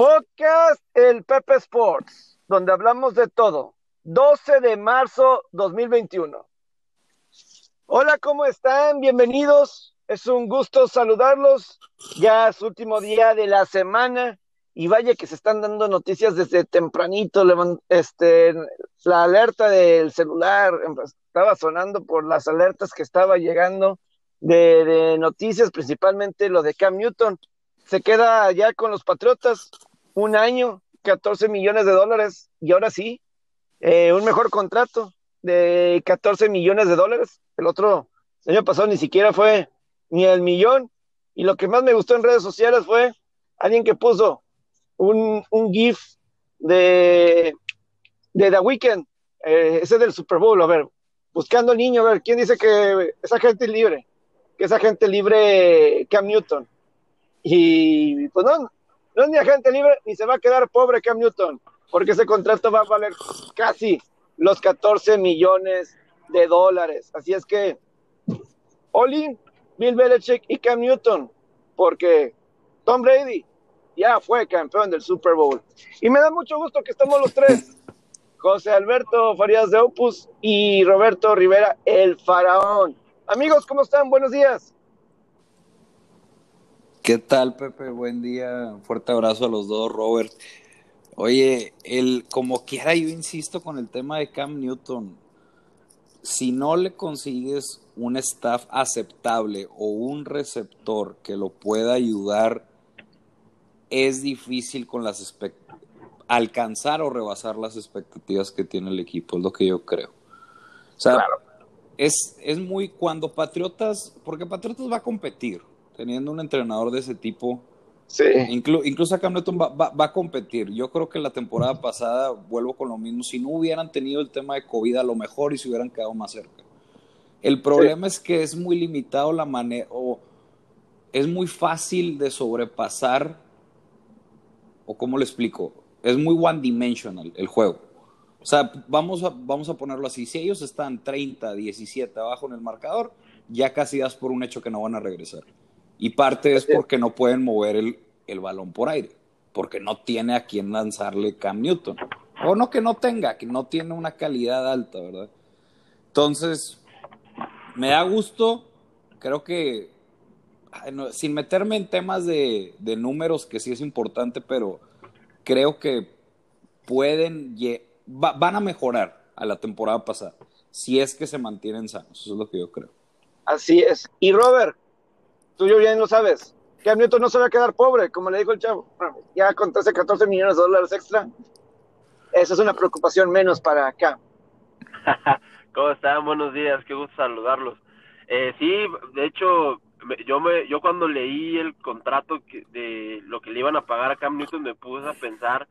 Podcast El Pepe Sports, donde hablamos de todo. 12 de marzo 2021. Hola, ¿cómo están? Bienvenidos. Es un gusto saludarlos. Ya es último día de la semana y vaya que se están dando noticias desde tempranito. Este, la alerta del celular estaba sonando por las alertas que estaba llegando de, de noticias, principalmente lo de Cam Newton. Se queda ya con los Patriotas un año, 14 millones de dólares y ahora sí, eh, un mejor contrato de 14 millones de dólares. El otro el año pasado ni siquiera fue ni el millón. Y lo que más me gustó en redes sociales fue alguien que puso un, un GIF de, de The Weeknd, eh, ese del Super Bowl, a ver, buscando al niño, a ver, ¿quién dice que esa gente libre? Que esa gente libre Cam Newton. Y pues no, no es ni agente libre ni se va a quedar pobre Cam Newton, porque ese contrato va a valer casi los 14 millones de dólares. Así es que, Oli, Bill Belichick y Cam Newton, porque Tom Brady ya fue campeón del Super Bowl. Y me da mucho gusto que estamos los tres. José Alberto Farías de Opus y Roberto Rivera, el faraón. Amigos, ¿cómo están? Buenos días. ¿Qué tal, Pepe? Buen día. fuerte abrazo a los dos, Robert. Oye, el, como quiera, yo insisto con el tema de Cam Newton. Si no le consigues un staff aceptable o un receptor que lo pueda ayudar, es difícil con las alcanzar o rebasar las expectativas que tiene el equipo, es lo que yo creo. O sea, es, es muy cuando Patriotas, porque Patriotas va a competir, teniendo un entrenador de ese tipo. Sí. incluso Cam Newton va, a competir. Yo creo que la temporada pasada, vuelvo con lo mismo, si no hubieran tenido el tema de COVID a lo mejor y se hubieran quedado más cerca. El problema es que es muy limitado la manera, o es muy fácil de sobrepasar, o cómo le explico, es muy one dimensional el juego. O sea, vamos a, vamos a ponerlo así, si ellos están 30, 17 abajo en el marcador, ya casi das por un hecho que no van a regresar. Y parte es porque no pueden mover el, balón por aire, porque no tiene a quien lanzarle Cam Newton. O no que no tenga, que no tiene una calidad alta, ¿verdad? Entonces, me da gusto, creo que, sin meterme en temas de, números, que sí es importante, pero creo que pueden, van a mejorar a la temporada pasada, si es que se mantienen sanos, eso es lo que yo creo. Así es. Y Robert, tú yo bien lo sabes. Cam Newton no se va a quedar pobre, como le dijo el chavo. ya con 13, 14 millones de dólares extra, esa es una preocupación menos para Cam. ¿Cómo están? Buenos días, qué gusto saludarlos. Eh, sí, de hecho, yo me, yo cuando leí el contrato de lo que le iban a pagar a Cam Newton me puse a pensar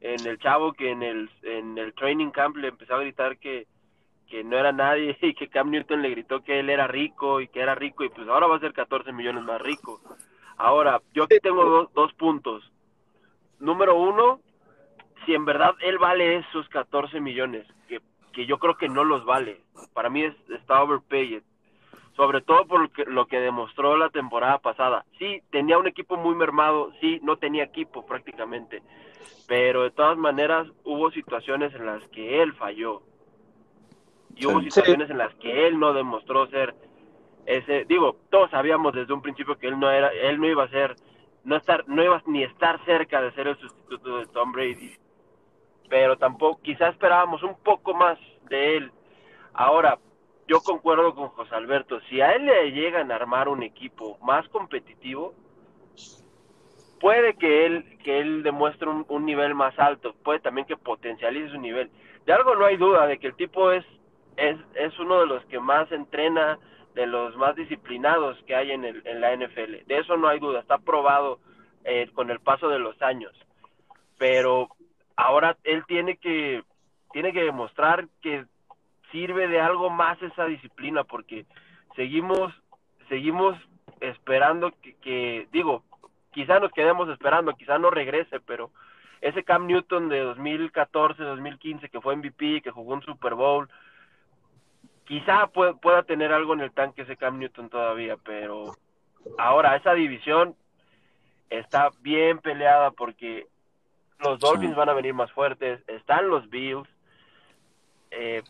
en el chavo que en el, en el training camp le empezaba a gritar que, que no era nadie y que Cam Newton le gritó que él era rico y que era rico y pues ahora va a ser 14 millones más rico. Ahora, yo tengo dos, puntos. Número uno, si en verdad él vale esos 14 millones, que, que yo creo que no los vale. Para mí es, está overpaid. Sobre todo por lo que, lo que demostró la temporada pasada. Sí, tenía un equipo muy mermado, sí, no tenía equipo prácticamente. Pero de todas maneras hubo situaciones en las que él falló y hubo situaciones en las que él no demostró ser ese, digo, todos sabíamos desde un principio que él no era, él no iba a ser, no estar, no iba ni estar cerca de ser el sustituto de Tom Brady, pero tampoco, quizás esperábamos un poco más de él. Ahora, yo concuerdo con José Alberto, si a él le llegan a armar un equipo más competitivo, puede que él, que él demuestre un, un nivel más alto, puede también que potencialice su nivel. De algo no hay duda, de que el tipo es es, es uno de los que más entrena, de los más disciplinados que hay en, el, en la NFL. De eso no hay duda, está probado eh, con el paso de los años. Pero ahora él tiene que, tiene que demostrar que sirve de algo más esa disciplina, porque seguimos, seguimos esperando que, que digo, quizá nos quedemos esperando, quizá no regrese, pero ese Cam Newton de 2014, 2015 que fue MVP, que jugó un Super Bowl, quizá pueda tener algo en el tanque ese Cam Newton todavía, pero ahora esa división está bien peleada porque los Dolphins Sí. van a venir más fuertes, están los Bills. Eh,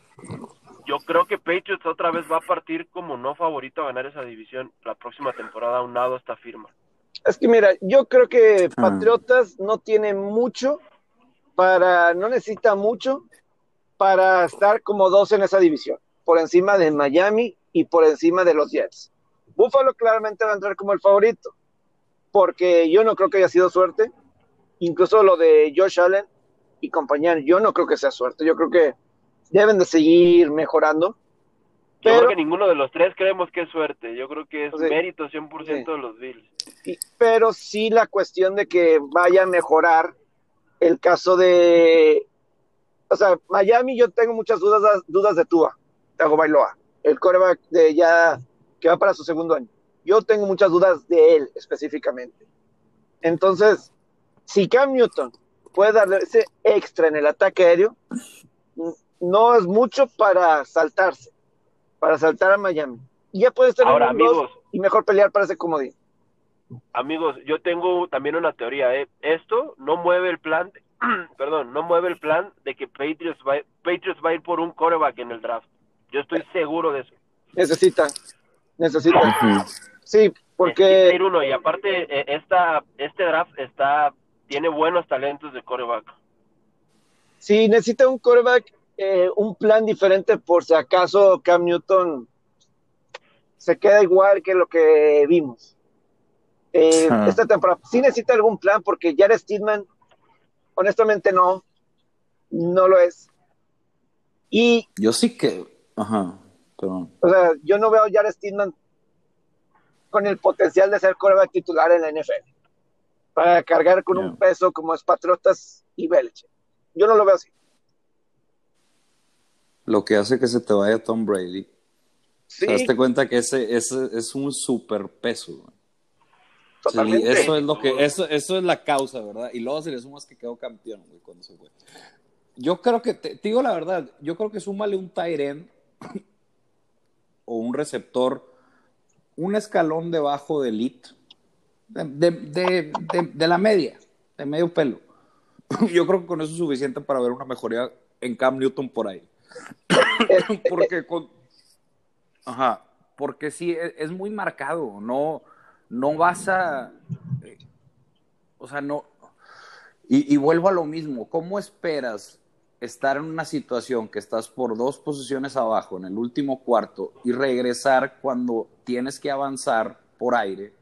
yo creo que Patriots otra vez va a partir como no favorito a ganar esa división la próxima temporada, a un lado esta firma. Es que mira, yo creo que Ah. Patriotas no tiene mucho para, no necesita mucho para estar como dos en esa división, por encima de Miami y por encima de los Jets. Buffalo claramente va a entrar como el favorito, porque yo no creo que haya sido suerte. Incluso lo de Josh Allen y compañía, yo no creo que sea suerte. Yo creo que deben de seguir mejorando. Yo Pero- creo que ninguno de los tres creemos que es suerte. Yo creo que es Sí. mérito 100% de los Bills. Y- pero sí la cuestión de que vaya a mejorar el caso de, o sea, Miami yo tengo muchas dudas, dudas de Tua, Tagovailoa, el coreback de ya que va para su segundo año. Yo tengo muchas dudas de él específicamente. Entonces, si Cam Newton puede darle ese extra en el ataque aéreo, no es mucho para saltarse, para saltar a Miami. Y ya puede estar Ahora, en amigos. y mejor pelear para ese comodín. Amigos, yo tengo también una teoría. ¿eh? Esto no mueve el plan, perdón, no mueve el plan de que Patriots va, Patriots va a ir por un coreback en el draft. Yo estoy seguro de eso. Necesitan, necesitan. Ujú. Sí, Necesita porque ir uno y aparte eh, esta, este draft está tiene buenos talentos de coreback. sí necesita un quarterback, eh, un plan diferente por si acaso Cam Newton se queda igual que lo que vimos. Eh, Ah. Esta temporada sí necesita algún plan porque Jared Steedman, honestamente no, no lo es. Y, Yo sí que. Ajá, perdón. o sea, yo no veo a Jared Steedman con el potencial de ser quarterback titular en la NFL. Para cargar con Yeah. un peso como es Patriotas y Belichick. Yo no lo veo así. Lo que hace que se te vaya Tom Brady. Sí, ¿Te das cuenta que ese, ese es un super peso? Sí, eso es lo que, eso, eso es la causa, ¿verdad? Y luego se le sumas que quedó campeón, güey, cuando se fue. Yo creo que, te, te digo la verdad, yo creo que súmale un end o un receptor, un escalón debajo de elite, de, la media, de medio pelo. Yo creo que con eso es suficiente para ver una mejoría en Cam Newton por ahí. porque con... Ajá, porque sí, es, es muy marcado, no, no vas a... eh, o sea, no... Y vuelvo a lo mismo, ¿cómo esperas estar en una situación que estás por dos posiciones abajo en el último cuarto y regresar cuando tienes que avanzar por aire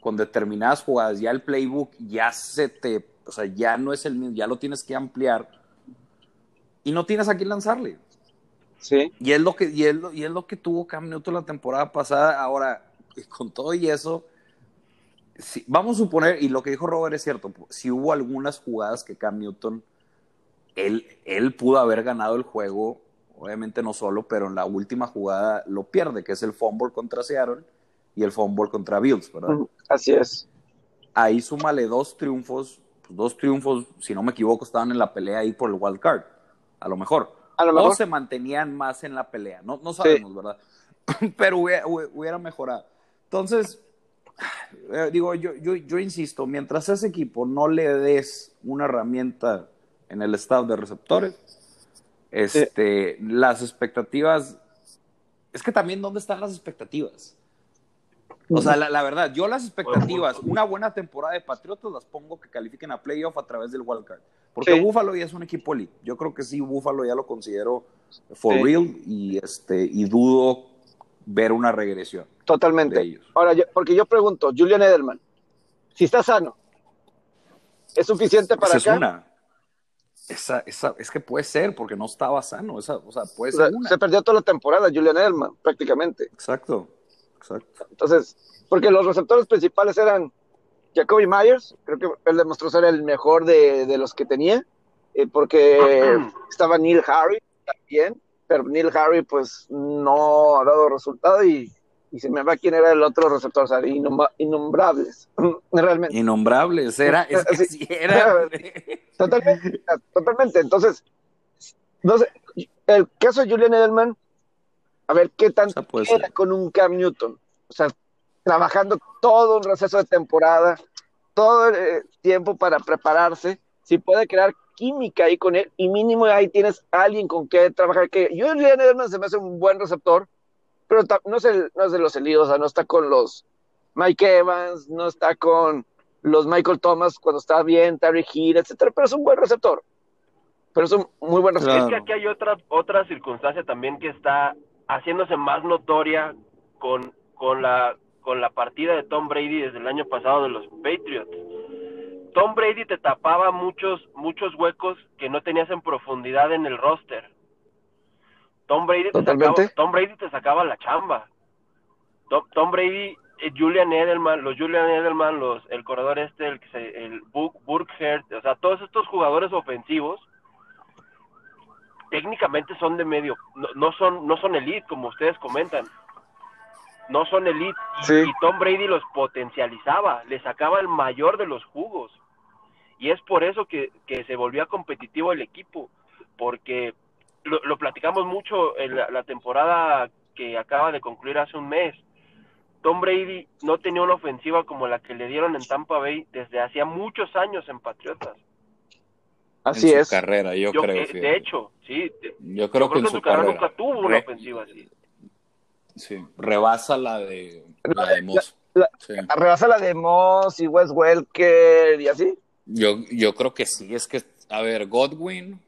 con determinadas jugadas? Ya el playbook ya se te... O sea, ya no es el mismo, ya lo tienes que ampliar y no tienes a quién lanzarle. Sí. Y es lo que, y es lo, y es lo que tuvo Cam Newton la temporada pasada. Ahora, con todo y eso, si- vamos a suponer, y lo que dijo Robert es cierto, si hubo algunas jugadas que Cam Newton, él, él pudo haber ganado el juego, obviamente no solo, pero en la última jugada lo pierde, que es el fumble contra Seattle y el fumble contra Bills, ¿verdad? Así es. ahí súmale dos triunfos, pues, dos triunfos, si no me equivoco, estaban en la pelea ahí por el wild card, a lo mejor. A lo O mejor. se mantenían más en la pelea, no, no sabemos, ¿verdad? Pero hubiera, hubiera mejorado. Entonces, eh, digo, yo, yo, yo insisto, mientras a ese equipo no le des una herramienta en el staff de receptores, este, las expectativas, es que también, ¿dónde están las expectativas? O sea, la, la verdad, yo las expectativas, una buena temporada de Patriotas las pongo que califiquen a playoff a través del wildcard. Porque Sí. Buffalo ya es un equipo elite. Yo creo que sí, Buffalo ya lo considero for Sí. real y, este, y dudo ver una regresión de Totalmente. ellos. Ahora, yo- porque yo pregunto, Julian Edelman, si está sano, ¿es suficiente para Esa es acá? una. Esa, esa, es que puede ser, porque no estaba sano. Esa, o sea, puede O sea, ser una. se perdió toda la temporada Julian Edelman, prácticamente. Exacto, exacto. Entonces, porque los receptores principales eran Jacoby Myers, creo que él demostró ser el mejor de, de los que tenía, eh, porque estaba Neil Harry también, pero Neil Harry pues no ha dado resultado y, y se me va quién era el otro receptor, o sea, innuma- innombrables, realmente. Innombrables, era, es que Sí. era. Totalmente, totalmente. Entonces, no sé, el caso de Julian Edelman, a ver qué O tanto sea, ser. con un Cam Newton. O sea, trabajando todo un receso de temporada, todo el eh, tiempo para prepararse si puede crear química ahí con él y mínimo ahí tienes a alguien con que trabajar. Que Julian Edelman se me hace un buen receptor, pero no es, de los elidos, o sea, no está con los Mike Evans, no está con los Michael Thomas cuando está bien, Terry Hill, etcétera, pero es un buen receptor. Pero es un muy buen receptor. Es que aquí hay otra, otra circunstancia también que está haciéndose más notoria con, con, la, con la partida de Tom Brady desde el año pasado de los Patriots. Tom Brady te tapaba muchos, muchos huecos que no tenías en profundidad en el roster. Tom Brady, te sacaba, Tom Brady te sacaba la chamba. Tom, Brady, eh, Julian Edelman, los Julian Edelman, los, el corredor este, el, el Burkhead, o sea, todos estos jugadores ofensivos técnicamente son de medio, no, son, no son elite como ustedes comentan, no son elite. Y, Tom Brady los potencializaba, le sacaba el mayor de los jugos. Y es por eso que, se volvía competitivo el equipo, porque lo, platicamos mucho en la, temporada que acaba de concluir hace un mes. Tom Brady no tenía una ofensiva como la que le dieron en Tampa Bay desde hacía muchos años en Patriotas. Así en es. Su carrera, yo, creo. de hecho, sí. Yo creo, que, en su carrera, nunca tuvo una ofensiva así. Sí, rebasa la de, la de Moss. Rebasa la de Moss y Wes Welker y así. Yo, yo creo que sí, es que, a ver, Godwin,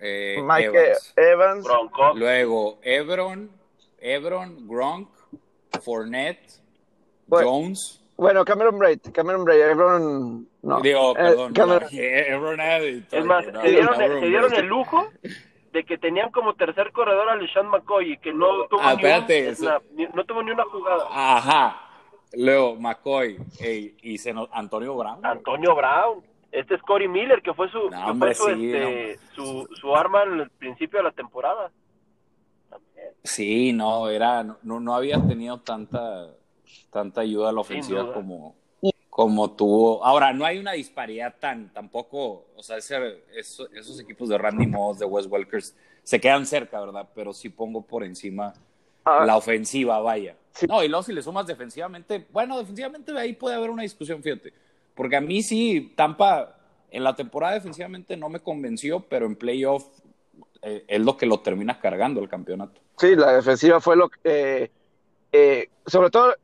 eh, Mike Evans, luego Ebron, Ebron, Gronk, Fournette, Jones. Bueno, Cameron Braid, Cameron Braid, Ebron, no. Digo, eh, perdón, Cameron... Ebron Es más, se dieron, se dieron el lujo de que tenían como tercer corredor a LeSean McCoy y que no tuvo, ah, ni, no tuvo ni una jugada. Ajá. Leo, McCoy y se Antonio Brown. Antonio Brown. Este es Corey Miller, que fue su, este, su, su, arma en el principio de la temporada. Sí, no, era, no, no había tenido tanta, tanta ayuda a la ofensiva como, como tuvo. Ahora, no hay una disparidad tan, tampoco, o sea, esos equipos de Randy Moss, de Wes Welkers, se quedan cerca, ¿verdad? Pero sí pongo por encima ah. la ofensiva, vaya. No, y luego si le sumas defensivamente, bueno, defensivamente ahí puede haber una discusión, fíjate. Porque a mí sí, Tampa en la temporada defensivamente no me convenció, pero en playoff eh, es lo que lo termina cargando el campeonato. Sí, la defensiva fue lo que, eh, eh, sobre todo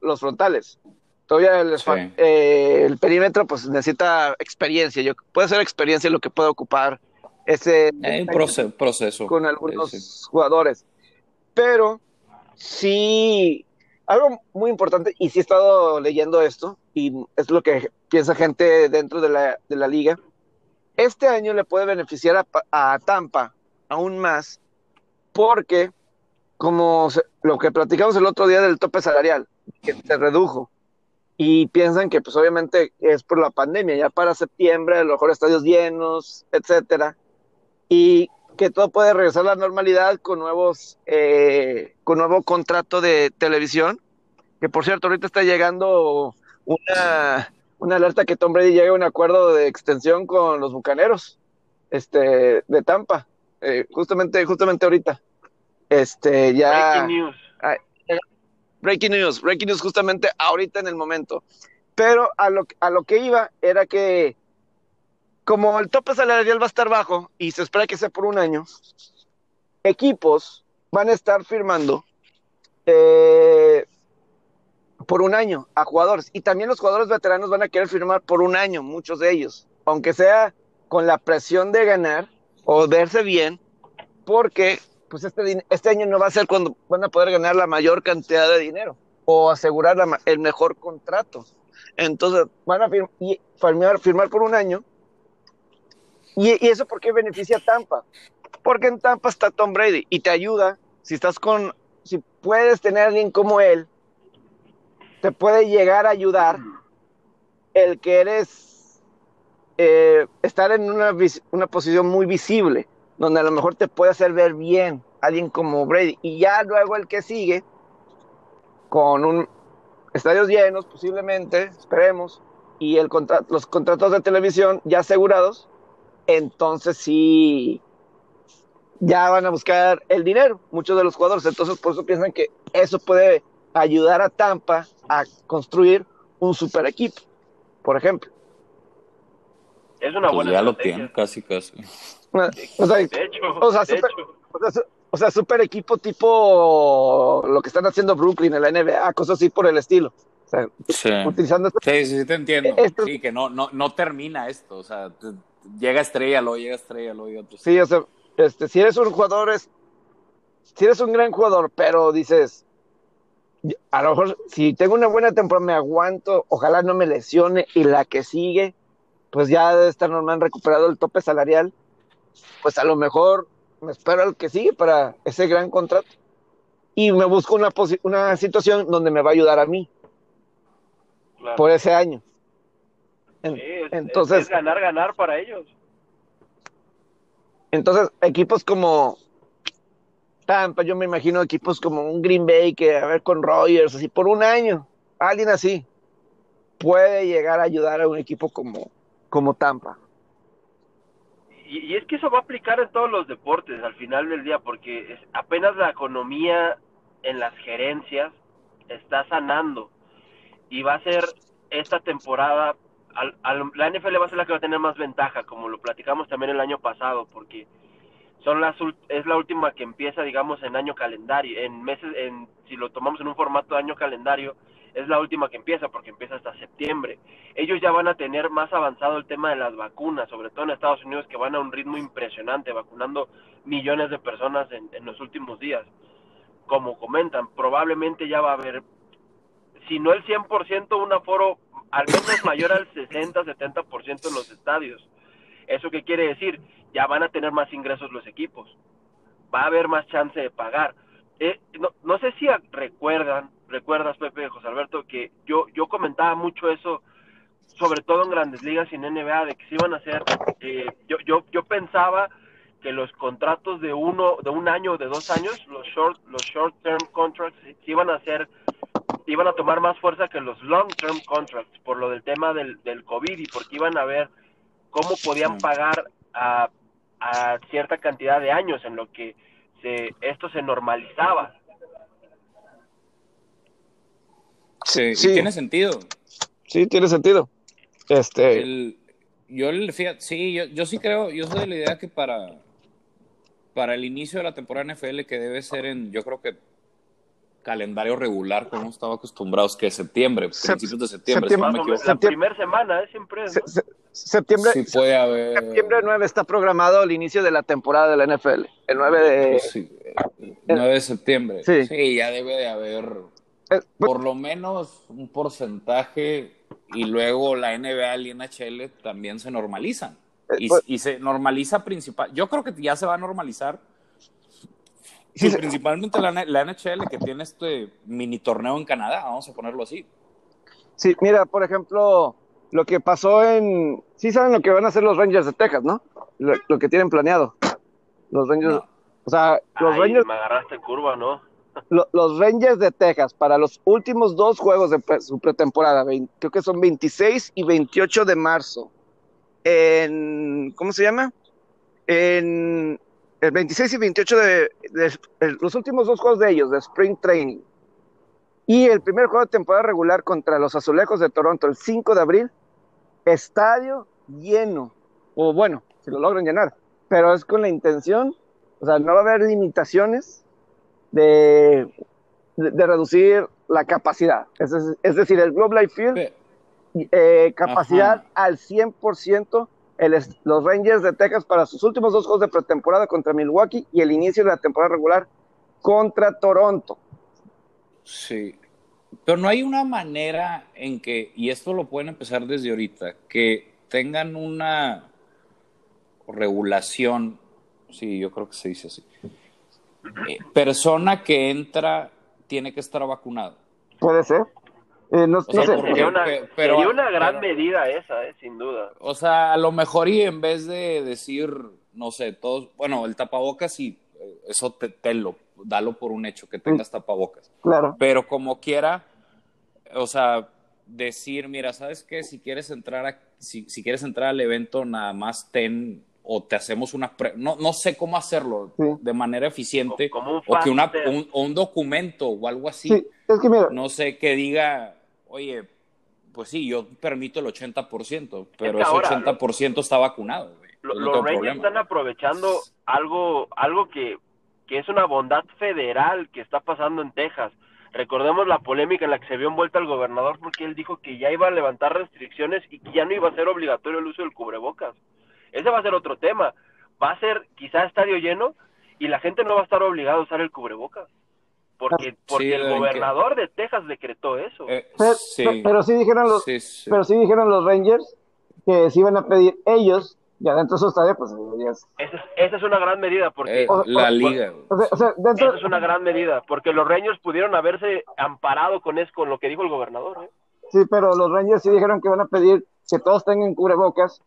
los frontales. Todavía el, perímetro pues necesita experiencia. Yo, puede ser experiencia lo que puede ocupar ese proceso, con algunos jugadores. Pero sí, algo muy importante, y sí he estado leyendo esto, y es lo que piensa gente dentro de la, de la liga, este año le puede beneficiar a, a Tampa aún más, porque como lo que platicamos el otro día del tope salarial, que se redujo, y piensan que pues obviamente es por la pandemia, ya para septiembre, a lo mejor estadios llenos, etcétera, y que todo puede regresar a la normalidad con nuevos, eh, con nuevo contrato de televisión, que por cierto ahorita está llegando una, una alerta que Tom Brady llegue a un acuerdo de extensión con los Bucaneros, este, de Tampa, eh, justamente, justamente ahorita, este, ya... Breaking news breaking news, breaking news justamente ahorita en el momento. Pero a lo, a lo que iba era que como el tope salarial va a estar bajo y se espera que sea por un año, equipos van a estar firmando eh, por un año a jugadores. Y también los jugadores veteranos van a querer firmar por un año, muchos de ellos, aunque sea con la presión de ganar o verse bien, porque pues este, este año no va a ser cuando van a poder ganar la mayor cantidad de dinero o asegurar el mejor contrato. Entonces van a firmar, firmar por un año. Y, eso por qué beneficia a Tampa? Porque en Tampa está Tom Brady y te ayuda, si estás con, si puedes tener a alguien como él, te puede llegar a ayudar el que eres, eh, estar en una, una posición muy visible donde a lo mejor te puede hacer ver bien alguien como Brady. Y ya luego el que sigue, con un estadios llenos posiblemente, esperemos, y el los contratos de televisión ya asegurados, entonces sí, ya van a buscar el dinero, muchos de los jugadores. Entonces por eso piensan que eso puede ayudar a Tampa a construir un super equipo, por ejemplo. Es una Pues buena ya lo tienen, casi, casi. O sea, De hecho, o sea, de super, hecho. o sea, su- o sea, super equipo tipo lo que están haciendo Brooklyn en la NBA, cosas así por el estilo. O sea, Sí. utilizando. Sí, sí, sí, te entiendo. Esto- Sí, que no, no, no termina esto. O sea, te- llega estrella, luego llega estrella, luego y otro. Sí, o sea, este, si eres un jugador, es, si eres un gran jugador, pero dices, a lo mejor si tengo una buena temporada me aguanto, ojalá no me lesione y la que sigue, pues ya debe estar normal recuperado el tope salarial, pues a lo mejor me espero al que sigue para ese gran contrato y me busco una, posi- una situación donde me va a ayudar a mí Claro. por ese año. En- Sí, es- entonces, es ganar, ganar para ellos. Entonces, equipos como Tampa, yo me imagino equipos como un Green Bay que, a ver, con Rogers, así por un año, alguien así, puede llegar a ayudar a un equipo como, como Tampa. Y, y es que eso va a aplicar en todos los deportes al final del día, porque es, apenas la economía en las gerencias está sanando y va a ser esta temporada, al- al- la NFL va a ser la que va a tener más ventaja, como lo platicamos también el año pasado, porque son las es la última que empieza, digamos, en año calendario, en meses, en si lo tomamos en un formato de año calendario, es la última que empieza porque empieza hasta septiembre. Ellos ya van a tener más avanzado el tema de las vacunas, sobre todo en Estados Unidos, que van a un ritmo impresionante, vacunando millones de personas en, en los últimos días. Como comentan, probablemente ya va a haber, si no el 100%, un aforo al menos mayor al 60-70% en los estadios. ¿Eso qué quiere decir? Ya van a tener más ingresos los equipos. Va a haber más chance de pagar. Eh, no, no sé si recuerdan, recuerdas Pepe José Alberto, que yo, yo comentaba mucho eso, sobre todo en grandes ligas y en NBA, de que se iban a hacer, eh, yo, yo, yo pensaba que los contratos de uno, de un año o de dos años, los short, los short term contracts, se iban a hacer, iban a tomar más fuerza que los long term contracts, por lo del tema del, del COVID y porque iban a ver cómo podían pagar a, a cierta cantidad de años en lo que se, esto se normalizaba. Sí, tiene sentido. Sí, tiene sentido. Este, El, yo, el- fíjate, sí, yo, yo sí creo, yo soy de la idea que para, para el inicio de la temporada NFL, que debe ser en, yo creo que calendario regular, como hemos estado acostumbrados, que es septiembre, Sep- principios de septiembre, si septiembre, no me la Septiembre. primera semana, ¿eh? siempre. ¿no? se- se- septiembre, Sí puede haber. septiembre 9 está programado el inicio de la temporada de la NFL. El 9 de... Sí, eh, 9 de septiembre. Sí. Sí. ya debe de haber eh, por lo menos un porcentaje y luego la NBA y la NHL también se normalizan. Y, pues- y se normaliza principal. Yo creo que ya se va a normalizar. Sí, pues, se- principalmente la, la NHL que tiene este mini torneo en Canadá, vamos a ponerlo así. Sí, mira, por ejemplo, lo que pasó en... Sí saben lo que van a hacer los Rangers de Texas, ¿no? Lo, lo que tienen planeado. Los Rangers... No. O sea, los Ay, Rangers, me agarraste en curva, ¿no? lo- los Rangers de Texas para los últimos dos juegos de pre- su pretemporada, creo que son 26 y 28 de marzo, en, ¿cómo se llama? En el 26 y 28 de, de- el- los últimos dos juegos de ellos, de Spring Training, y el primer juego de temporada regular contra los Azulejos de Toronto, el 5 de abril, estadio lleno, o bueno, si lo logran llenar, pero es con la intención, o sea, no va a haber limitaciones de, de, de reducir la capacidad. Es, es- decir, el Globe Life Field, eh, capacidad Ajá. al 100%, el, los Rangers de Texas para sus últimos dos juegos de pretemporada contra Milwaukee y el inicio de la temporada regular contra Toronto. Sí. Pero no hay una manera en que, y esto lo pueden empezar desde ahorita, que tengan una regulación, sí, yo creo que se dice así. Eh, persona que entra tiene que estar vacunado. Puede ser. Eh, no, O sea, no sé. porque- Sería una, pe- pero- sería una gran pero- medida esa, ¿eh? sin duda. O sea, a lo mejor y en vez de decir, no sé, todos, bueno, el tapabocas sí, eh, eso te, tenlo, dalo por un hecho, que tengas tapabocas. Claro. Pero como quiera, o sea, decir, mira, ¿sabes qué? Si quieres entrar a, si, si quieres entrar al evento, nada más ten o te hacemos una pre- no, no sé cómo hacerlo Sí. de manera eficiente Como un o que una, un, o un documento o algo así, Sí, es que mira, no sé, que diga, oye, pues sí, yo permito el 80%, pero ese 80% está vacunado. Güey. los Rangers están aprovechando algo, algo que, que es una bondad federal que está pasando en Texas. Recordemos la polémica en la que se vio envuelta el gobernador porque él dijo que ya iba a levantar restricciones y que ya no iba a ser obligatorio el uso del cubrebocas. Ese va a ser otro tema. Va a ser quizá estadio lleno y la gente no va a estar obligada a usar el cubrebocas. Porque, porque el gobernador de Texas decretó eso. Eh, pero, sí. dijeron los, pero sí dijeron los Rangers que si iban a pedir ellos y adentro de su estadio, pues esa, es una gran medida porque eh, la liga. esa es una gran medida porque los Rangers pudieron haberse amparado con eso, con lo que dijo el gobernador. ¿eh? Sí, pero los Rangers sí dijeron que van a pedir que todos tengan cubrebocas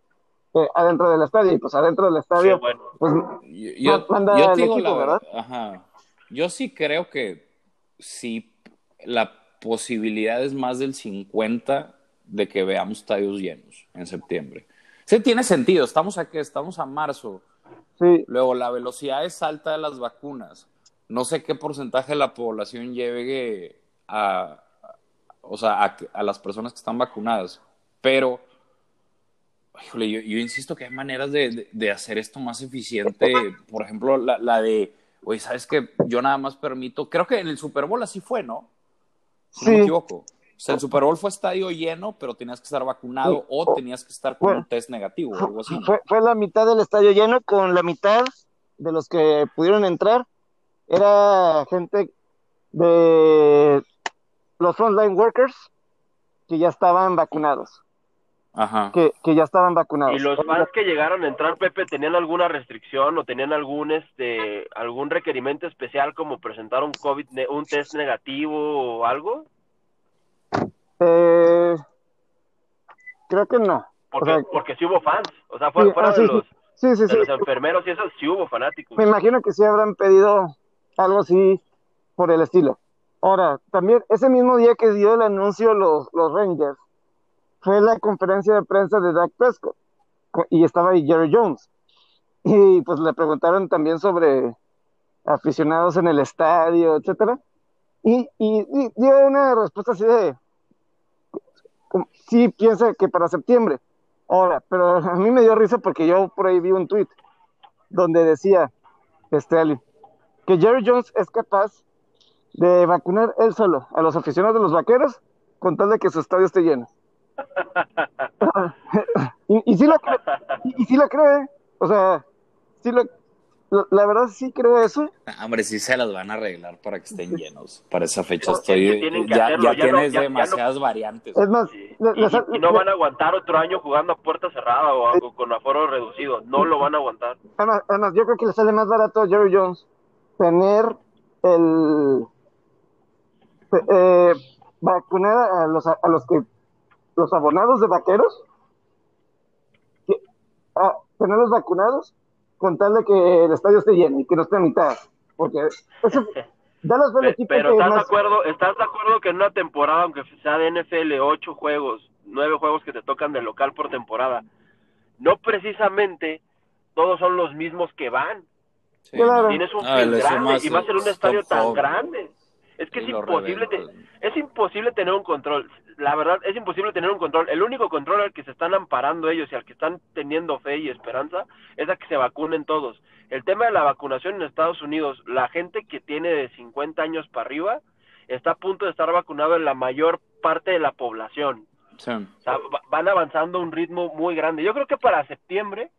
eh, adentro del estadio y pues adentro del estadio pues yo, manda el equipo, ¿verdad? Ajá. Yo sí creo que sí la posibilidad es más del 50 de que veamos estadios llenos en septiembre. Sí, tiene sentido. Estamos aquí, estamos a marzo. Sí. Luego, la velocidad es alta de las vacunas. No sé qué porcentaje de la población llegue a, o sea, a, las personas que están vacunadas. Pero, híjole, yo, insisto que hay maneras de, hacer esto más eficiente. Por ejemplo, la, la de, oye, ¿sabes qué? Yo nada más permito, creo que en el Super Bowl así fue, ¿no? Si no me equivoco. O sea, el Super Bowl fue estadio lleno, pero tenías que estar vacunado o tenías que estar con un test negativo o algo así. Fue, fue la mitad del estadio lleno, con la mitad de los que pudieron entrar era gente de los frontline workers que ya estaban vacunados. Ajá. Que, que, ya estaban vacunados. ¿Y los fans que llegaron a entrar, Pepe, tenían alguna restricción o tenían algún este algún requerimiento especial como presentar un COVID, un test negativo o algo? Eh, creo que no. Porque, porque sí hubo fans, o sea, fuera, ah, de, los, los enfermeros y eso, sí hubo fanáticos. Me imagino que sí habrán pedido algo así por el estilo. Ahora, también ese mismo día que dio el anuncio los, los Rangers, fue la conferencia de prensa de Dak Prescott y estaba ahí Jerry Jones. Y pues le preguntaron también sobre aficionados en el estadio, etcétera. y, y dio una respuesta así de, sí piensa que para septiembre. Ahora, pero a mí me dio risa porque yo por ahí vi un tweet donde decía, este, que Jerry Jones es capaz de vacunar él solo a los aficionados de los vaqueros con tal de que su estadio esté lleno. y, y, sí lo cree, y, y sí lo cree, o sea, sí lo, la verdad sí creo eso. Ah, hombre, sí se las van a arreglar para que estén llenos. Para esa fecha estoy. ya, ya, tienes demasiadas variantes. Es más, y, no van a aguantar otro año jugando a puerta cerrada o algo con aforo reducido. No lo van a aguantar. Además, yo creo que le sale más barato a Jerry Jones tener el. Eh, vacunar a los, a los que. Los abonados de vaqueros. a, tenerlos vacunados con tal de que el estadio esté lleno y que no esté a mitad. Porque eso, Dallas fue el equipo Pero ¿estás, de acuerdo, ¿estás de acuerdo que en una temporada, aunque sea de NFL, ocho juegos, nueve juegos que te tocan de local por temporada, no precisamente todos son los mismos que van? Tienes un ah, grande y va a ser un estadio tan grande. Es que es imposible, es imposible tener un control. La verdad, es imposible tener un control. El único control al que se están amparando ellos y al que están teniendo fe y esperanza es a que se vacunen todos. El tema de la vacunación en Estados Unidos, la gente que tiene de 50 años para arriba está a punto de estar vacunado en la mayor parte de la población. van avanzando a un ritmo muy grande. Yo creo que para septiembre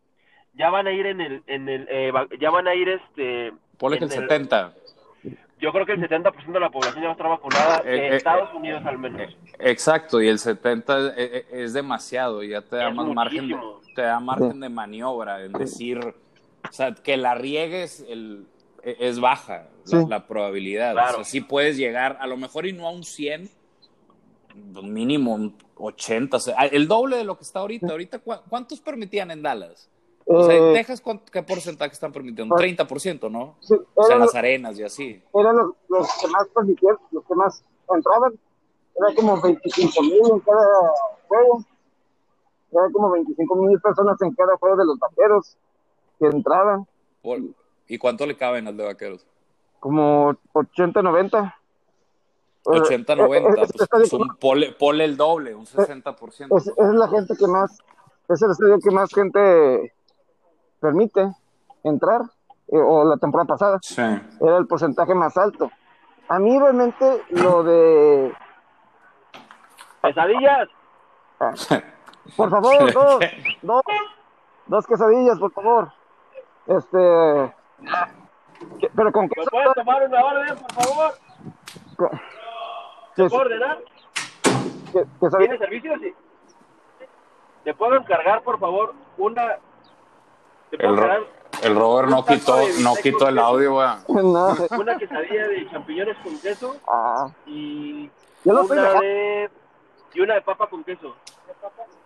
ya van a ir en el, en el, eh, ya van a ir este. Ponle el 70 yo creo que el 70% de la población ya va a estar vacunada eh, en eh, Estados Unidos al menos. Eh, exacto, y el 70 es, demasiado, ya te da más margen, te da margen de maniobra, en decir, o sea, que la riegues el, e, es baja la, probabilidad. O sea, sí puedes llegar, a lo mejor y no a un 100, mínimo un 80, el doble de lo que está ahorita. Ahorita, ¿cuántos permitían en Dallas? O sea, en eh, Texas, ¿qué porcentaje están permitiendo? 30%, ¿no? Sí, o sea, las arenas y así. Eran los, que más permitían, los que más entraban. Era como 25 mil en cada juego. Era como 25 mil personas en cada juego de los vaqueros que entraban. ¿Y cuánto le caben al de vaqueros? Como 80, 90. 80, 90, pues, un pole, el doble, un 60%. Es, es la gente que más, es el estadio que más gente permite entrar, eh, o la temporada pasada. Sí. Era el porcentaje más alto. A mí realmente lo de... Pesadillas. Ah, por favor, dos, dos, dos quesadillas, por favor. Este... Pero con queso... puedes tomar una orden, por favor? ¿Te puedo ordenar? ¿Tienes servicio? Sí. ¿Te puedo encargar, por favor, una... ¿Te puedo el, el Robert no quitó, no quitó el audio, weón. No. Una quesadilla de champiñones con queso ah. y Yo una de y una de papa con queso.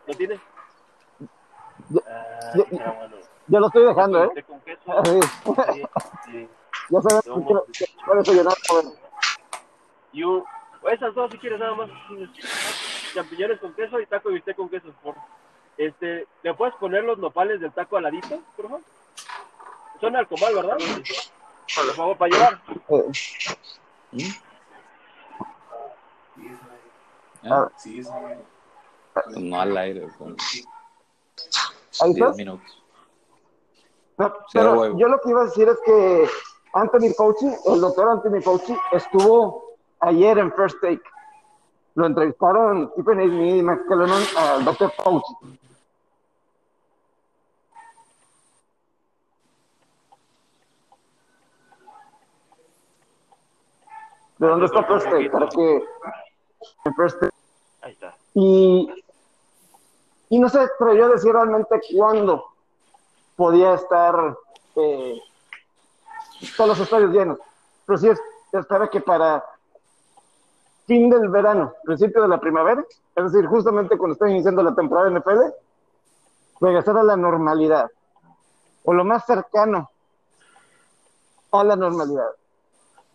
¿Lo tienes? Yo, yo, bueno. yo, lo estoy dejando, ¿eh? Con queso. Sí. Sí, sí. Ya sabes que quiero desayunar, joven. Y un, esas dos si quieres nada más. Champiñones con queso y taco de bistec con queso. Por, este, ¿Le puedes poner los nopales del taco aladito, por favor? Son alcomal, ¿verdad? Por favor, para llevar. Ah, sí, No al aire. Con... ¿Ahí minutos. pero yo lo que iba a decir es que Anthony Fauci, el doctor Anthony Fauci, estuvo ayer en First Take. Lo entrevistaron Stephen A. y Max Kellerman al doctor Fauci. ¿De dónde está First Take? Para que en First Take. Ahí está. Y, y no se atrevió a decir realmente cuándo podía estar eh, todos los estadios llenos. Pero sí es, espera que para fin del verano, principio de la primavera, es decir, justamente cuando está iniciando la temporada de NFL, regresar a la normalidad, o lo más cercano a la normalidad.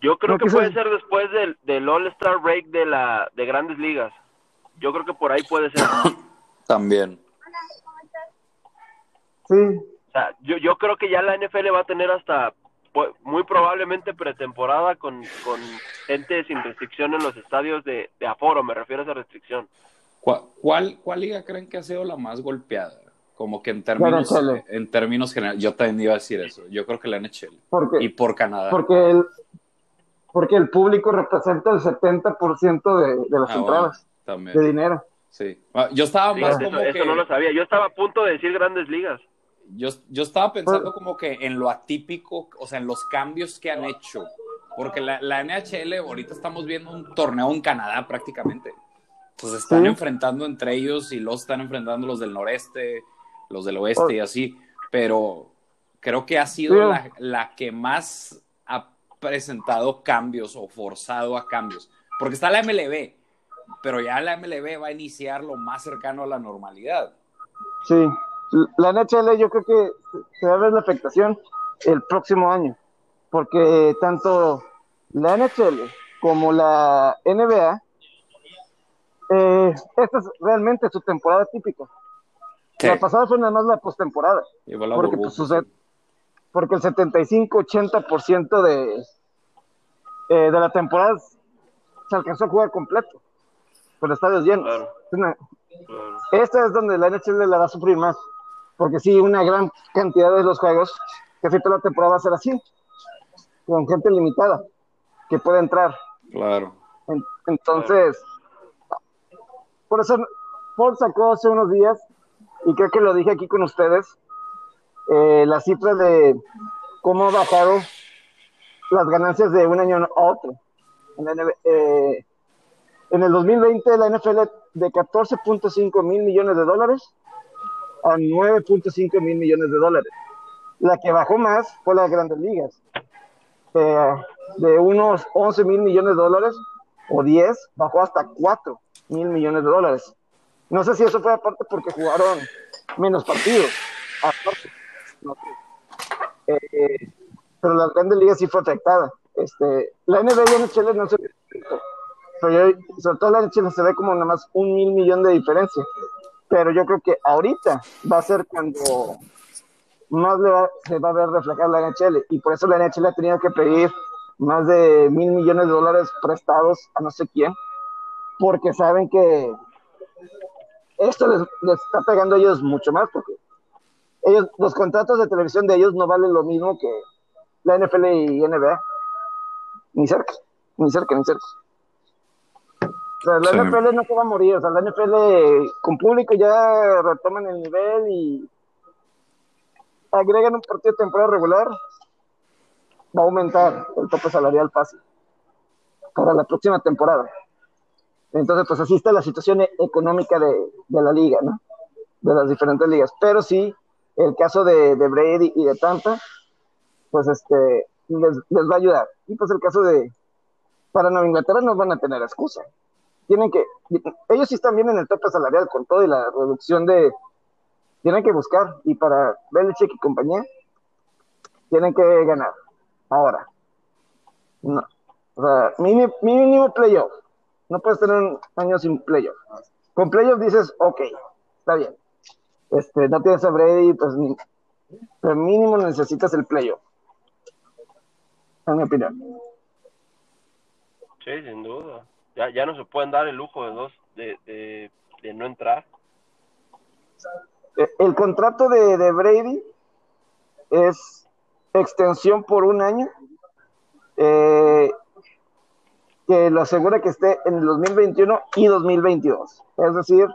Yo creo que, puede ser después del, del All-Star Break de, la, de Grandes Ligas. Yo creo que por ahí puede ser. También. Sí. O sea, yo, yo creo que ya la NFL va a tener hasta muy probablemente pretemporada con, con gente sin restricción en los estadios de, de aforo, me refiero a esa restricción. ¿Cuál, ¿Cuál, liga creen que ha sido la más golpeada? Como que en términos, en términos generales, yo también iba a decir eso, yo creo que la NHL. ¿Por Y por Canadá. Porque el, porque el público representa el 70% de, de las ah, entradas de dinero. Sí. Ah, yo estaba más como eso, no lo sabía. Yo estaba a punto de decir grandes ligas. Yo, yo estaba pensando como que en lo atípico, o sea, en los cambios que han hecho. Porque la, la NHL, ahorita estamos viendo un torneo en Canadá prácticamente. Pues están enfrentando entre ellos y los están enfrentando los del noreste, los del oeste y así. Pero creo que ha sido la, la que más ha presentado cambios o forzado a cambios. Porque está la MLB, pero ya la MLB va a iniciar lo más cercano a la normalidad. Sí, la NHL yo creo que se va a ver la afectación el próximo año, porque tanto la NHL como la NBA, eh, esta es realmente su temporada típica. La pasada fue nada más la postemporada. Porque, pues, porque el 75-80% de, eh, de la temporada se alcanzó a jugar completo, con estadios llenos. Esta es donde la NHL la va a sufrir más, porque sí, una gran cantidad de los juegos, que toda la temporada va a ser así, con gente limitada, que puede entrar. Claro. entonces, por eso Ford sacó hace unos días, y creo que lo dije aquí con ustedes, eh, la cifra de cómo ha bajado las ganancias de un año a otro. En, eh, el 2020 la NFL de 14.5 mil millones de dólares a 9.5 mil millones de dólares. La que bajó más fue las grandes ligas. Eh, de unos 11 mil millones de dólares o 10, bajó hasta 4 mil millones de dólares. No sé si eso fue aparte porque jugaron menos partidos. Eh, pero las grandes ligas sí fue afectada. Este, la NBA y NHL no se pero sobre todo la NHL se ve como nada más un mil millón de diferencia. Pero yo creo que ahorita va a ser cuando más le va, se va a ver reflejar la NHL y por eso la NHL ha tenido que pedir más de mil millones de dólares prestados a no sé quién, porque saben que esto les, está pegando a ellos mucho más, porque ellos, los contratos de televisión de ellos no valen lo mismo que la NFL y NBA. Ni cerca, ni cerca, ni cerca. O sea, la NFL no se va a morir, o sea, la NFL con público ya retoman el nivel y agregan un partido de temporada regular, va a aumentar el tope salarial fácil para la próxima temporada. Entonces, pues así está la situación económica de, la liga, ¿no? De las diferentes ligas. Pero sí, el caso de, Brady y de Tampa, pues este, les, va a ayudar. Y pues el caso de, para Nueva Inglaterra no van a tener excusa. Tienen que, ellos sí están bien en el tope salarial con todo y la reducción de, tienen que buscar. Y para Belichick y compañía, tienen que ganar. Ahora. No. O sea, mínimo, mínimo playoff. No puedes tener un año sin playoff. Con playoff dices, ok, está bien. Este, no tienes a Brady, pues pero mínimo necesitas el playoff. En mi opinión. Sí, sin duda. Ya, ya no se pueden dar el lujo de dos de, de, de no entrar. Eh, el contrato de, de Brady es extensión por un año eh, que lo asegura que esté en el 2021 y 2022. Es decir...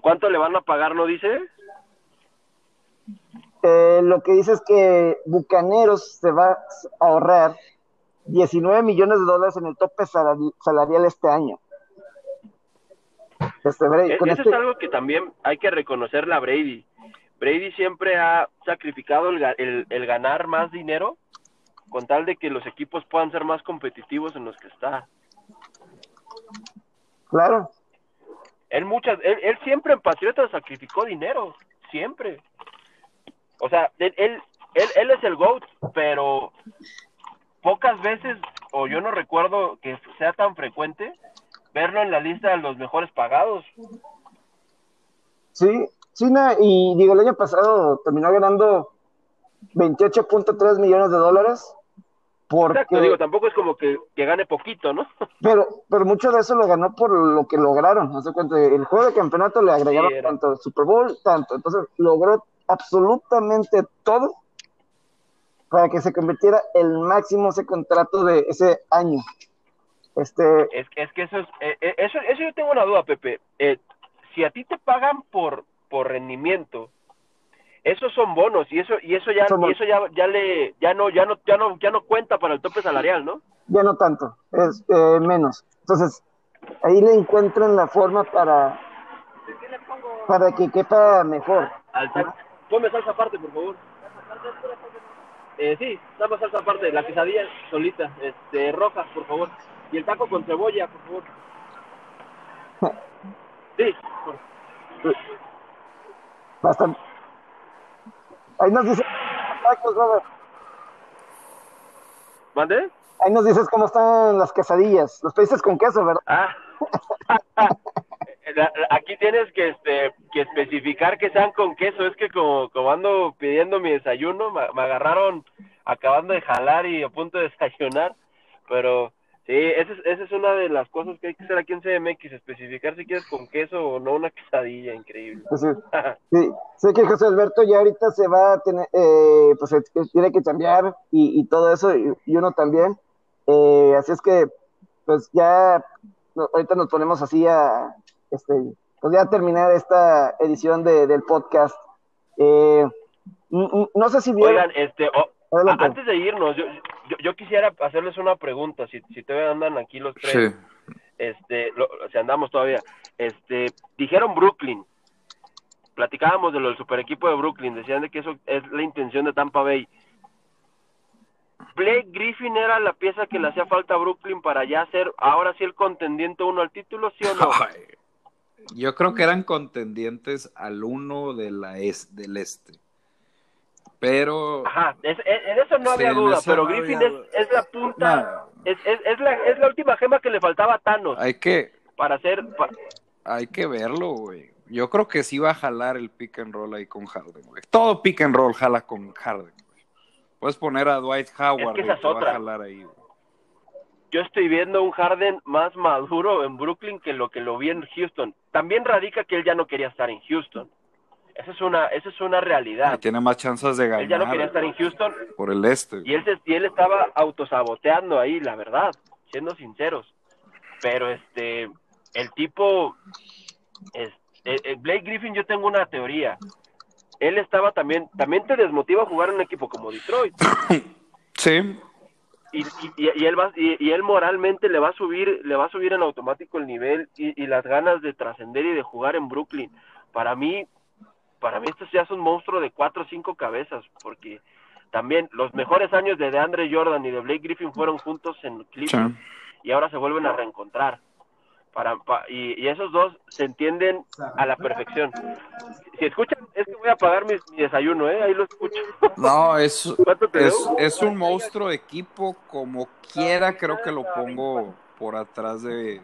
¿Cuánto le van a pagar, no dice? Eh, lo que dice es que Bucaneros se va a ahorrar 19 millones de dólares en el tope salarial este año. Este, e-, eso es este algo que también hay que reconocerle a Brady. Brady siempre ha sacrificado el, el, ganar más dinero con tal de que los equipos puedan ser más competitivos en los que está. Claro. Él muchas, él, siempre en Patriotas sacrificó dinero, siempre. O sea, él, él, él, es el GOAT, pero pocas veces, o yo no recuerdo que sea tan frecuente, verlo en la lista de los mejores pagados. Sí, China, y digo, el año pasado terminó ganando 28.3 millones de dólares. Porque, Exacto, digo, tampoco es como que, gane poquito, ¿no? Pero, pero mucho de eso lo ganó por lo que lograron. ¿no? cuenta, el juego de campeonato le agregaron tanto Super Bowl, tanto. Entonces logró absolutamente todo para que se convirtiera el máximo ese contrato de ese año. Este... Es, es que eso es, eh, eh, eso, eso yo tengo una duda, Pepe. Eh, si a ti te pagan por, por rendimiento. Esos son bonos y eso y eso ya eso ya, ya le ya no ya no ya no ya no cuenta para el tope salarial, ¿no? Ya no tanto, es eh, menos. Entonces, ahí le encuentran la forma para para que quepa mejor. Ponme salsa aparte, por favor. Eh, sí, dame salsa aparte, la quesadilla solita, este, roja, por favor. Y el taco con cebolla, por favor. Sí. Por... Bastante. Ahí nos dice Robert. ¿Mande? Ahí nos dices cómo están las quesadillas. Los países con queso, ¿verdad? Ah. Aquí tienes que este que especificar que sean con queso. Es que como, como ando pidiendo mi desayuno, me agarraron acabando de jalar y a punto de desayunar. Pero Sí, esa es, esa es una de las cosas que hay que hacer aquí en CMX, especificar si quieres con queso o no una quesadilla, increíble. Pues sí, sé que José Alberto ya ahorita se va a tener, eh, pues tiene que cambiar y, y todo eso, y, uno también. Eh, así es que, pues ya, ahorita nos ponemos así a, este, pues ya terminar esta edición de, del podcast. Eh, no sé si vieron... Oigan, este, antes de irnos, yo, yo, quisiera hacerles una pregunta, si, si todavía andan aquí los tres, este, si andamos todavía, este, dijeron Brooklyn, platicábamos de lo del super equipo de Brooklyn, decían de que eso es la intención de Tampa Bay. Blake Griffin era la pieza que le hacía falta a Brooklyn para ya ser ahora sí el contendiente uno al título, ¿sí o no? yo creo que eran contendientes al uno de la es, del este. Pero. Ajá, en eso no había duda, pero Griffin es, la punta, es, es, la, es la última gema que le faltaba a Thanos. Hay que. Para hacer. Hay que verlo, güey. Yo creo que sí va a jalar el pick and roll ahí con Harden, güey. Todo pick and roll jala con Harden, güey. Puedes poner a Dwight Howard Es que y es te va a jalar ahí. güey. Yo estoy viendo un Harden más maduro en Brooklyn que lo que lo vi en Houston. También radica que él ya no quería estar en Houston. Esa es una, esa es una Y realidad. tiene más chances de Él ya no quería ganar estar en Houston por el este. y él, y él estaba autosaboteando ahí, la verdad, siendo sinceros. Pero este, el tipo, es, eh, Blake Griffin, yo tengo una teoría. Él estaba también, también te desmotiva jugar en un equipo como Detroit. Sí, y, y, y él va y, y él moralmente le va a subir le va a subir en automático el nivel y, y las ganas de trascender y de jugar en Brooklyn para mí para mí esto ya es un monstruo de cuatro o cinco cabezas porque también los mejores años de DeAndre Jordan y de Blake Griffin fueron juntos en Cleveland sí. y ahora se vuelven a reencontrar para, pa- y, y esos dos se entienden a la perfección si escuchan es que voy a pagar mi, mi desayuno eh ahí lo escucho No, es, ¿Cuánto te es, es un monstruo de equipo. Como quiera, creo que lo pongo por atrás de,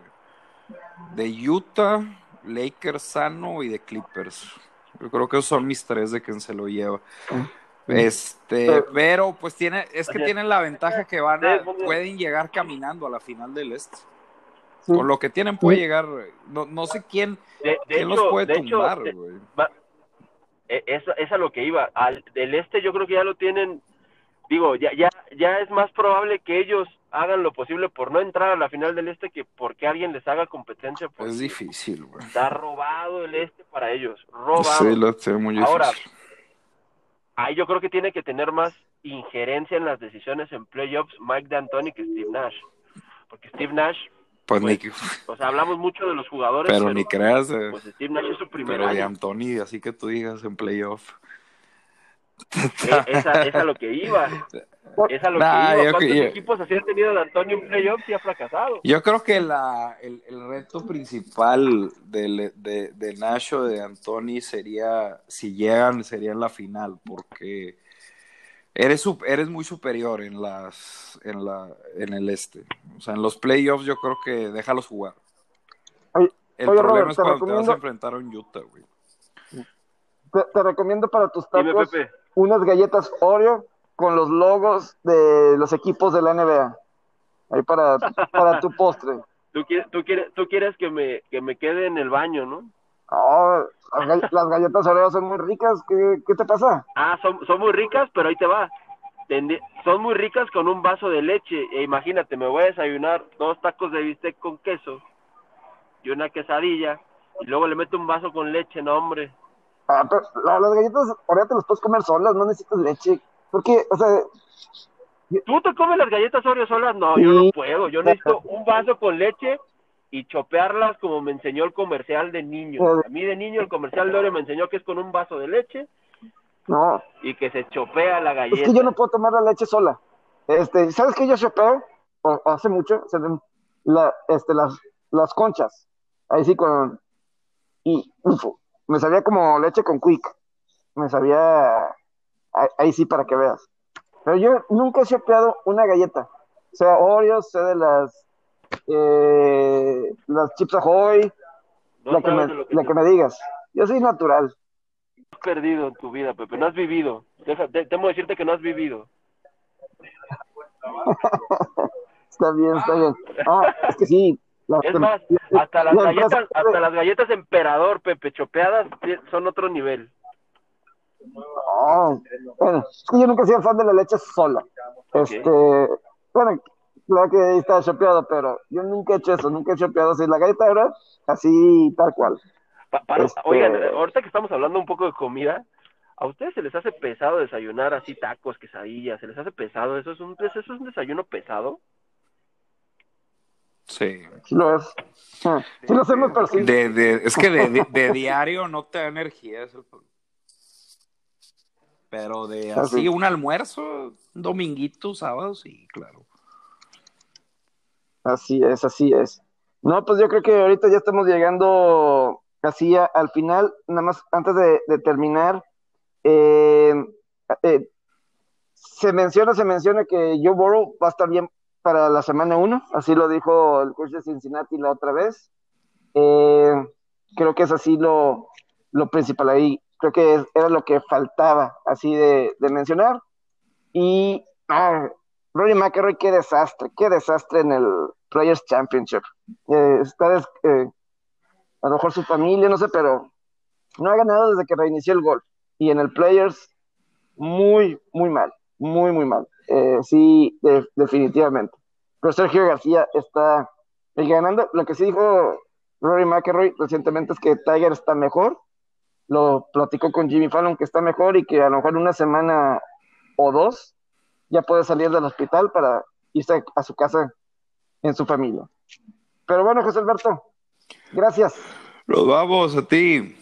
de Utah, Lakers sano y de Clippers. Yo creo que esos son mis tres de quien se lo lleva. Este, pero pues tiene, es que tienen la ventaja que van a, pueden llegar caminando a la final del este. Con lo que tienen puede llegar, no, no sé quién, de, de quién hecho, los puede de hecho, tumbar, güey. va- eh, es, es a lo que iba. Al, del este yo creo que ya lo tienen, digo, ya, ya, ya es más probable que ellos hagan lo posible por no entrar a la final del este que porque alguien les haga competencia. Es difícil, güey. Está robado el este para ellos, robado. Sí, lo tengo muy difícil. Ahora, Ahí yo creo que tiene que tener más injerencia en las decisiones en playoffs Mike D'Antoni que Steve Nash. Porque Steve Nash, pues ni, o sea, hablamos mucho de los jugadores, pero pero, ni creas, de- pues Steve Nash es su primer pero de. Anthony, así que tú digas en playoff. Eh, esa, esa es a lo que iba. Es a lo Nah, que yo iba. ¿Cuántos yo- equipos así han tenido de Antonio en playoffs y ha fracasado? Yo creo que la, el, el reto principal de, de, de Nash o de Anthony sería, si llegan, sería en la final, porque eres, eres muy superior en las en la en el este. O sea, en los playoffs yo creo que déjalos jugar. El oye, problema Robert, es te cuando te vas a enfrentar a un Utah, güey. Te, te recomiendo para tus Dime, tacos Pepe. Unas galletas Oreo con los logos de los equipos de la NBA. Ahí para, para tu postre. Tú quieres, tú quieres, tú quieres que me, que me quede en el baño, ¿no? Oh, las, gall- las galletas Oreo son muy ricas. ¿Qué, qué te pasa? Ah, son, son muy ricas, pero ahí te va. Son muy ricas con un vaso de leche. E imagínate, me voy a desayunar dos tacos de bistec con queso y una quesadilla y luego le meto un vaso con leche, no hombre. Ah, pero la- las galletas Oreo te las puedes comer solas, no necesitas leche. Porque, o sea, ¿Tú te comes las galletas Oreo solas? No, yo no puedo. Yo necesito un vaso con leche y chopearlas como me enseñó el comercial de niño. A mí de niño el comercial de Oreo me enseñó que es con un vaso de leche no. y que se chopea la Es galleta. que yo no puedo tomar la leche sola. Este, ¿sabes qué yo chopeo? O- hace mucho, se la, este, las, las conchas. Ahí sí con y uf, me sabía como leche con quick. Me sabía ahí, sí para que veas. Pero yo nunca he chopeado una galleta. O sea, Oreos, sé de las eh, las Chips Ahoy, No la que, me, que la que me digas. Yo soy natural. has perdido en tu vida, Pepe. No has vivido. Deja, te- temo decirte que no has vivido. Está bien, está bien. No, es que sí. Es más, hasta las galletas, hasta las galletas emperador, Pepe, chopeadas, son otro nivel. No, bueno, es que yo nunca he sido fan de la leche sola. Este, bueno, claro que ahí está chopeado, pero yo nunca he hecho eso, nunca he chopeado así la galleta ahora, así tal cual. Pa- para- Este- Oigan, ahorita que estamos hablando un poco de comida, ¿a ustedes se les hace pesado desayunar así tacos, quesadillas? ¿Se les hace pesado? ¿Eso es un, eso es un desayuno pesado? Sí. Sí lo es. Sí lo hacemos, pero sí. De, de, es que de, de- de diario no te da energía. Eso. Pero de Ah, así sí. un almuerzo, dominguito, sábado, sí, claro. Así es, así es. No, pues yo creo que ahorita ya estamos llegando casi a- al final. Nada más antes de, de terminar, eh, eh, se menciona, se menciona que Joe Burrow va a estar bien para la semana 1, así lo dijo el coach de Cincinnati la otra vez. Eh, creo que es así lo, lo principal ahí. Creo que es- era lo que faltaba así de, de mencionar. Y no, Rory McIlroy, qué desastre, qué desastre en el Players Championship. Eh, está eh, a lo mejor su familia, no sé, pero no ha ganado desde que reinició el golf. Y en el Players, muy, muy mal, muy, muy mal. Eh, sí, definitivamente. Pero Sergio García está ganando. Lo que sí dijo Rory McIlroy recientemente es que Tiger está mejor. Lo platicó con Jimmy Fallon que está mejor y que a lo mejor una semana o dos ya puede salir del hospital para irse a su casa en su familia. Pero bueno, José Alberto, gracias. Nos vamos a ti.